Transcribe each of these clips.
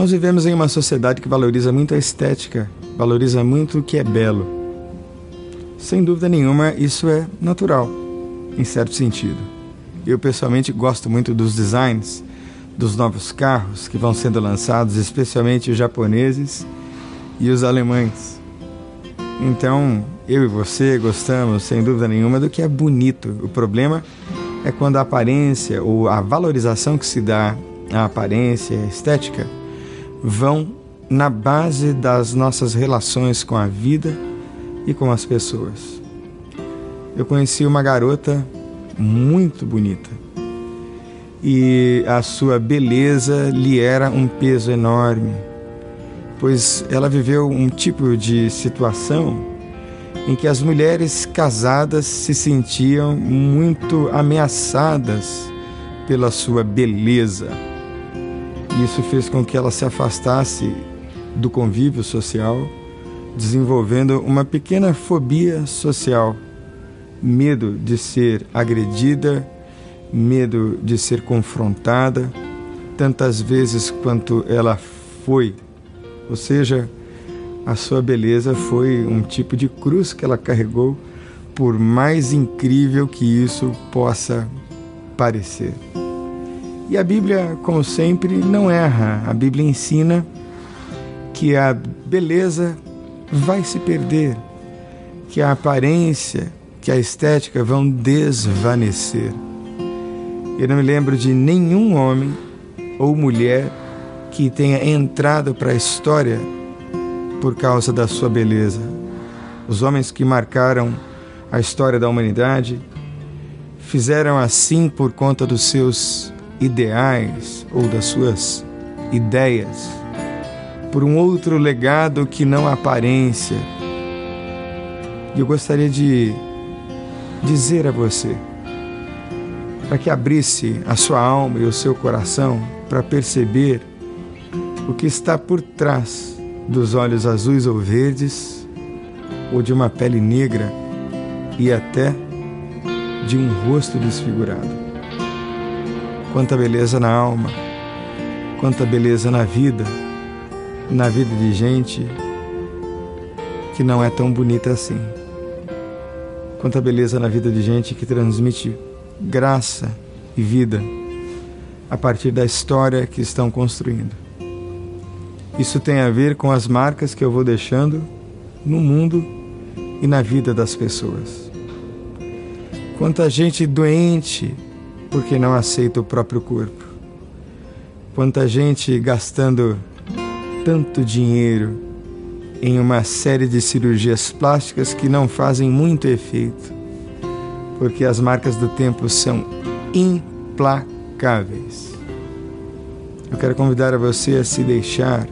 Nós vivemos em uma sociedade que valoriza muito a estética, valoriza muito o que é belo. Sem dúvida nenhuma, isso é natural, em certo sentido. Eu pessoalmente gosto muito dos designs dos novos carros que vão sendo lançados, especialmente os japoneses e os alemães. Então, eu e você gostamos, sem dúvida nenhuma, do que é bonito. O problema é quando a aparência ou a valorização que se dá à aparência, à estética, vão na base das nossas relações com a vida e com as pessoas. Eu conheci uma garota muito bonita e a sua beleza lhe era um peso enorme, pois ela viveu um tipo de situação em que as mulheres casadas se sentiam muito ameaçadas pela sua beleza. Isso fez com que ela se afastasse do convívio social, desenvolvendo uma pequena fobia social, medo de ser agredida, medo de ser confrontada, tantas vezes quanto ela foi. Ou seja, a sua beleza foi um tipo de cruz que ela carregou, por mais incrível que isso possa parecer. E a Bíblia, como sempre, não erra. A Bíblia ensina que a beleza vai se perder, que a aparência, que a estética vão desvanecer. Eu não me lembro de nenhum homem ou mulher que tenha entrado para a história por causa da sua beleza. Os homens que marcaram a história da humanidade fizeram assim por conta dos seus ideais ou das suas ideias por um outro legado que não a aparência. E eu gostaria de dizer a você, para que abrisse a sua alma e o seu coração para perceber o que está por trás dos olhos azuis ou verdes, ou de uma pele negra e até de um rosto desfigurado. Quanta beleza na alma, quanta beleza na vida na vida de gente que não é tão bonita assim. Quanta beleza na vida de gente que transmite graça e vida a partir da história que estão construindo. Isso tem a ver com as marcas que eu vou deixando no mundo e na vida das pessoas. Quanta gente doente porque não aceita o próprio corpo. Quanta gente gastando tanto dinheiro em uma série de cirurgias plásticas que não fazem muito efeito, porque as marcas do tempo são implacáveis. Eu quero convidar a você a se deixar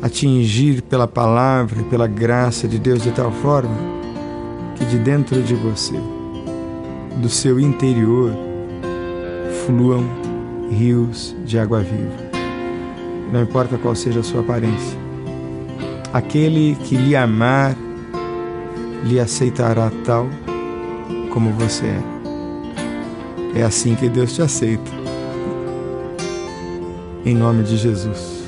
atingir pela palavra e pela graça de Deus de tal forma que de dentro de você, do seu interior, fluam rios de água viva não importa qual seja a sua aparência. Aquele que lhe amar, lhe aceitará tal como você é. É assim que Deus te aceita. Em nome de Jesus.